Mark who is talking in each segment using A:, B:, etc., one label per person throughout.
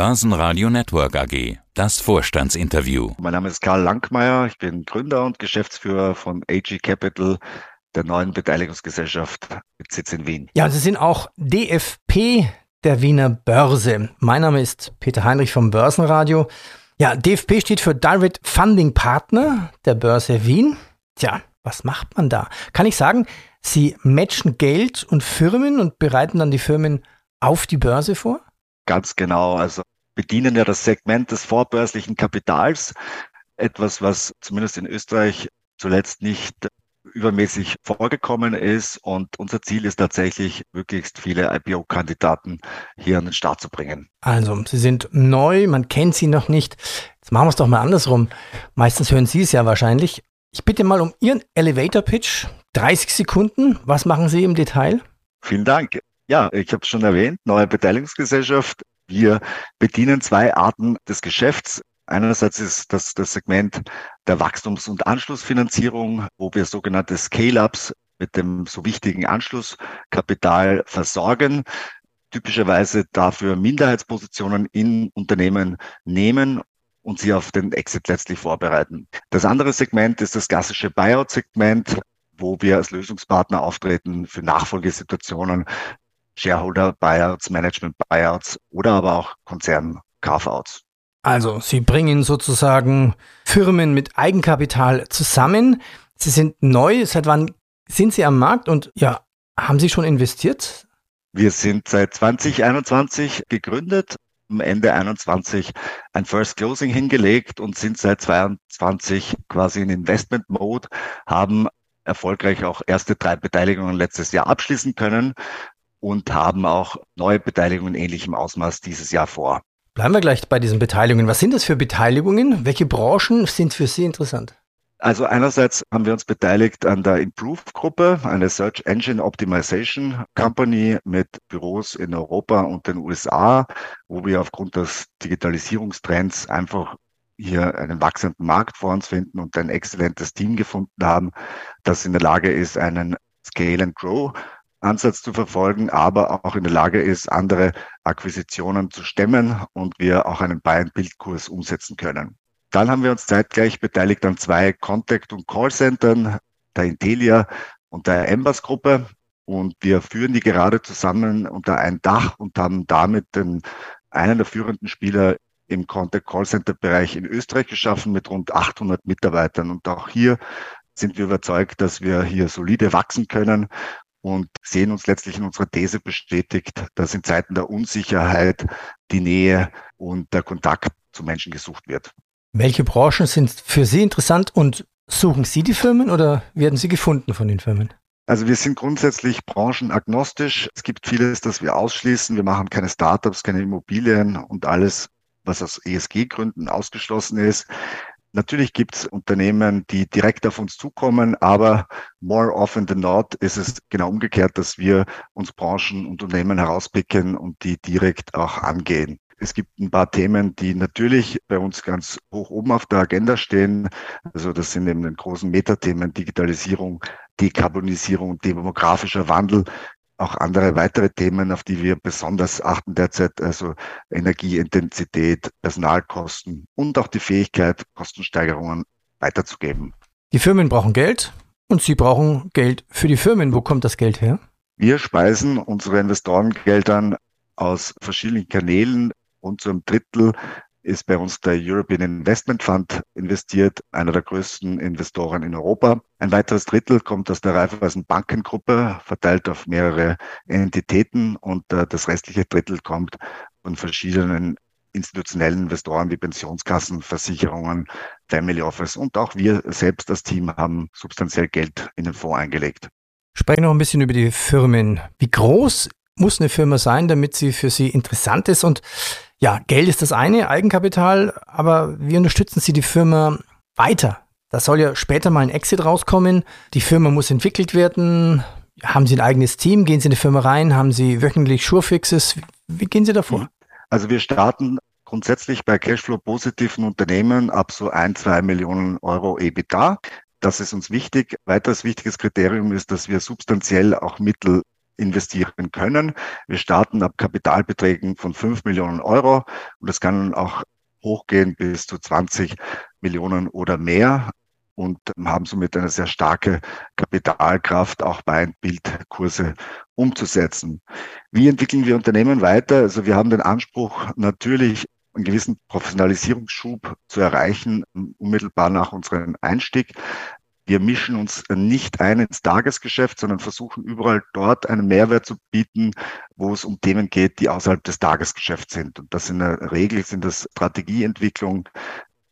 A: Börsenradio Network AG. Das Vorstandsinterview.
B: Mein Name ist Karl Langmeier. Ich bin Gründer und Geschäftsführer von AG Capital, der neuen Beteiligungsgesellschaft mit Sitz in Wien.
C: Ja, Sie sind auch DFP der Wiener Börse. Mein Name ist Peter Heinrich vom Börsenradio. Ja, DFP steht für Direct Funding Partner der Börse Wien. Tja, was macht man da? Kann ich sagen, Sie matchen Geld und Firmen und bereiten dann die Firmen auf die Börse vor?
B: Ganz genau. Also bedienen ja das Segment des vorbörslichen Kapitals. Etwas, was zumindest in Österreich zuletzt nicht übermäßig vorgekommen ist. Und unser Ziel ist tatsächlich, möglichst viele IPO-Kandidaten hier an den Start zu bringen.
C: Also, Sie sind neu, man kennt Sie noch nicht. Jetzt machen wir es doch mal andersrum. Meistens hören Sie es ja wahrscheinlich. Ich bitte mal um Ihren Elevator-Pitch. 30 Sekunden. Was machen Sie im Detail?
B: Vielen Dank. Ja, ich habe es schon erwähnt, neue Beteiligungsgesellschaft. Wir bedienen zwei Arten des Geschäfts. Einerseits ist das das Segment der Wachstums- und Anschlussfinanzierung, wo wir sogenannte Scale-ups mit dem so wichtigen Anschlusskapital versorgen typischerweise dafür Minderheitspositionen in Unternehmen nehmen und sie auf den Exit letztlich vorbereiten. Das andere Segment ist das klassische Buyout-Segment, wo wir als Lösungspartner auftreten für Nachfolgesituationen, Shareholder Buyouts, Management Buyouts oder aber auch Konzern Carve-outs.
C: Also, Sie bringen sozusagen Firmen mit Eigenkapital zusammen. Sie sind neu. Seit wann sind Sie am Markt und ja, haben Sie schon investiert?
B: Wir sind seit 2021 gegründet, am Ende 21 ein First Closing hingelegt und sind seit 22 quasi in Investment Mode, haben erfolgreich auch erste drei Beteiligungen letztes Jahr abschließen können und haben auch neue Beteiligungen in ähnlichem Ausmaß dieses Jahr vor.
C: Bleiben wir gleich bei diesen Beteiligungen. Was sind das für Beteiligungen? Welche Branchen sind für Sie interessant?
B: Also einerseits haben wir uns beteiligt an der Improve-Gruppe, eine Search Engine Optimization Company mit Büros in Europa und den USA, wo wir aufgrund des Digitalisierungstrends einfach hier einen wachsenden Markt vor uns finden und ein exzellentes Team gefunden haben, das in der Lage ist, einen Scale and Grow Ansatz zu verfolgen, aber auch in der Lage ist, andere Akquisitionen zu stemmen und wir auch einen Buy-and-Build-Kurs umsetzen können. Dann haben wir uns zeitgleich beteiligt an zwei Contact- und Callcentern, der Intelia und der Embas Gruppe. Und wir führen die gerade zusammen unter ein Dach und haben damit den, einen der führenden Spieler im Contact Callcenter Bereich in Österreich geschaffen mit rund 800 Mitarbeitern. Und auch hier sind wir überzeugt, dass wir hier solide wachsen können und sehen uns letztlich in unserer These bestätigt, dass in Zeiten der Unsicherheit die Nähe und der Kontakt zu Menschen gesucht wird.
C: Welche Branchen sind für Sie interessant und suchen Sie die Firmen oder werden Sie gefunden von den Firmen?
B: Also wir sind grundsätzlich branchenagnostisch. Es gibt vieles, das wir ausschließen. Wir machen keine Startups, keine Immobilien und alles, was aus ESG-Gründen ausgeschlossen ist. Natürlich gibt es Unternehmen, die direkt auf uns zukommen, aber more often than not ist es genau umgekehrt, dass wir uns Branchen und Unternehmen herauspicken und die direkt auch angehen. Es gibt ein paar Themen, die natürlich bei uns ganz hoch oben auf der Agenda stehen. Also das sind eben den großen Metathemen Digitalisierung, Dekarbonisierung, demografischer Wandel, auch andere weitere Themen, auf die wir besonders achten derzeit, also Energieintensität, Personalkosten und auch die Fähigkeit, Kostensteigerungen weiterzugeben.
C: Die Firmen brauchen Geld und Sie brauchen Geld für die Firmen. Wo kommt das Geld her?
B: Wir speisen unsere Investorengeldern aus verschiedenen Kanälen. Rund zu einem Drittel ist bei uns der European Investment Fund investiert, einer der größten Investoren in Europa. Ein weiteres Drittel kommt aus der Raiffeisen Bankengruppe, verteilt auf mehrere Entitäten und äh, das restliche Drittel kommt von verschiedenen institutionellen Investoren wie Pensionskassen, Versicherungen, Family Office und auch wir selbst das Team haben substanziell Geld in den Fonds eingelegt.
C: Sprechen noch ein bisschen über die Firmen. Wie groß muss eine Firma sein, damit sie für Sie interessant ist und ja, Geld ist das eine, Eigenkapital, aber wie unterstützen Sie die Firma weiter? Da soll ja später mal ein Exit rauskommen. Die Firma muss entwickelt werden. Haben Sie ein eigenes Team? Gehen Sie in die Firma rein? Haben Sie wöchentlich Surefixes? Wie gehen Sie davor?
B: Also wir starten grundsätzlich bei Cashflow-positiven Unternehmen ab so ein, zwei Millionen Euro EBITDA. Das ist uns wichtig. Weiteres wichtiges Kriterium ist, dass wir substanziell auch Mittel investieren können. Wir starten ab Kapitalbeträgen von 5 Millionen Euro und das kann auch hochgehen bis zu 20 Millionen oder mehr und haben somit eine sehr starke Kapitalkraft, auch bei Bildkurse umzusetzen. Wie entwickeln wir Unternehmen weiter? Also wir haben den Anspruch, natürlich einen gewissen Professionalisierungsschub zu erreichen, unmittelbar nach unserem Einstieg. Wir mischen uns nicht ein ins Tagesgeschäft, sondern versuchen überall dort einen Mehrwert zu bieten, wo es um Themen geht, die außerhalb des Tagesgeschäfts sind. Und das in der Regel sind das Strategieentwicklung,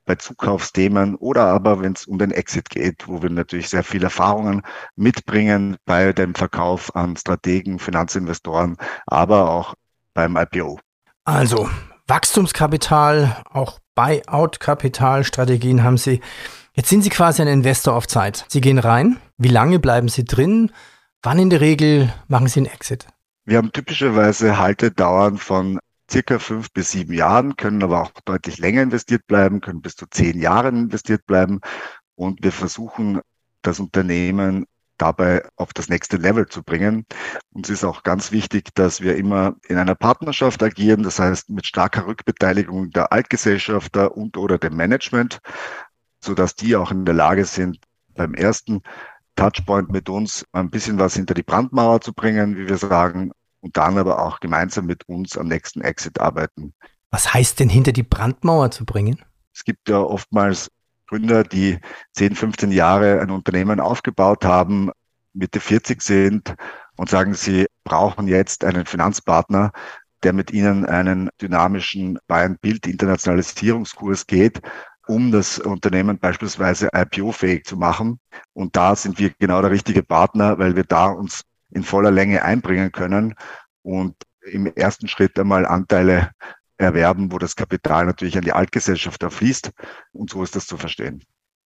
B: bei Zukaufsthemen oder aber wenn es um den Exit geht, wo wir natürlich sehr viele Erfahrungen mitbringen bei dem Verkauf an Strategen, Finanzinvestoren, aber auch beim IPO.
C: Also Wachstumskapital, auch Buyout-Kapitalstrategien haben Sie. Jetzt sind Sie quasi ein Investor auf Zeit. Sie gehen rein. Wie lange bleiben Sie drin? Wann in der Regel machen Sie einen Exit?
B: Wir haben typischerweise Haltedauern von circa fünf bis sieben Jahren, können aber auch deutlich länger investiert bleiben, können bis zu zehn Jahren investiert bleiben. Und wir versuchen, das Unternehmen dabei auf das nächste Level zu bringen. Uns ist auch ganz wichtig, dass wir immer in einer Partnerschaft agieren, das heißt mit starker Rückbeteiligung der Altgesellschafter und oder dem Management, so dass die auch in der Lage sind, beim ersten Touchpoint mit uns ein bisschen was hinter die Brandmauer zu bringen, wie wir sagen, und dann aber auch gemeinsam mit uns am nächsten Exit arbeiten.
C: Was heißt denn hinter die Brandmauer zu bringen?
B: Es gibt ja oftmals Gründer, die 10, 15 Jahre ein Unternehmen aufgebaut haben, Mitte 40 sind und sagen, sie brauchen jetzt einen Finanzpartner, der mit ihnen einen dynamischen Buy-and-Build-Internationalisierungskurs geht, um das Unternehmen beispielsweise IPO-fähig zu machen. Und da sind wir genau der richtige Partner, weil wir da uns in voller Länge einbringen können und im ersten Schritt einmal Anteile erwerben, wo das Kapital natürlich an die Altgesellschaft fließt. Und so ist das zu verstehen.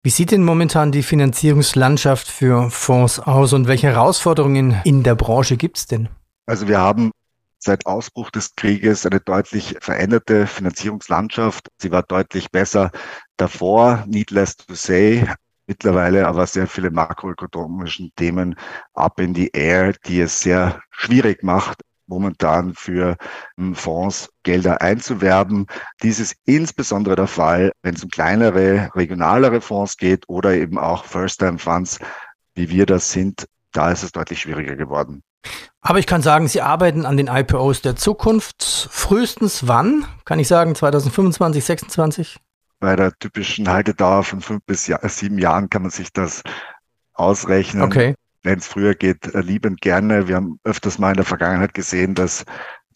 C: Wie sieht denn momentan die Finanzierungslandschaft für Fonds aus und welche Herausforderungen in der Branche gibt es denn?
B: Also wir haben seit Ausbruch des Krieges eine deutlich veränderte Finanzierungslandschaft. Sie war deutlich besser davor, needless to say. Mittlerweile aber sehr viele makroökonomischen Themen up in the air, die es sehr schwierig macht, momentan für hm, Fonds Gelder einzuwerben. Dies ist insbesondere der Fall, wenn es um kleinere, regionalere Fonds geht oder eben auch First-Time-Funds, wie wir das sind. Da ist es deutlich schwieriger geworden.
C: Aber ich kann sagen, Sie arbeiten an den IPOs der Zukunft. Frühestens wann? Kann ich sagen, 2025, 2026?
B: Bei der typischen Haltedauer von fünf bis sieben Jahren kann man sich das ausrechnen.
C: Okay
B: wenn es früher geht, äh, liebend gerne. Wir haben öfters mal in der Vergangenheit gesehen, dass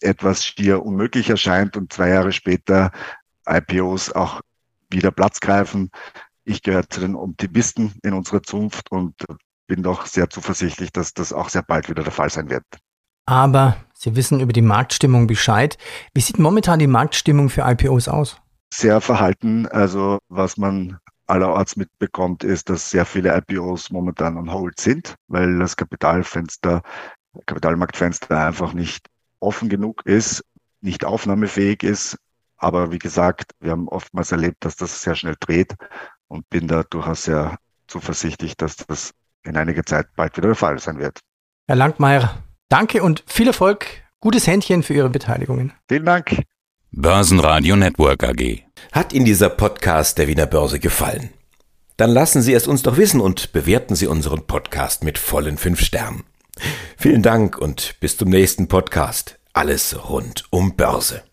B: etwas schier unmöglich erscheint und zwei Jahre später IPOs auch wieder Platz greifen. Ich gehöre zu den Optimisten in unserer Zunft und bin doch sehr zuversichtlich, dass das auch sehr bald wieder der Fall sein wird.
C: Aber Sie wissen über die Marktstimmung Bescheid. Wie sieht momentan die Marktstimmung für IPOs aus?
B: Sehr verhalten. Also was man allerorts mitbekommt, ist, dass sehr viele IPOs momentan on hold sind, weil das Kapitalfenster, Kapitalmarktfenster einfach nicht offen genug ist, nicht aufnahmefähig ist. Aber wie gesagt, wir haben oftmals erlebt, dass das sehr schnell dreht und bin da durchaus sehr zuversichtlich, dass das in einiger Zeit bald wieder der Fall sein wird.
C: Herr Langmeier, danke und viel Erfolg. Gutes Händchen für Ihre Beteiligungen.
B: Vielen Dank.
A: Börsenradio Network AG.
D: Hat Ihnen dieser Podcast der Wiener Börse gefallen? Dann lassen Sie es uns doch wissen und bewerten Sie unseren Podcast mit vollen fünf Sternen. Vielen Dank und bis zum nächsten Podcast. Alles rund um Börse.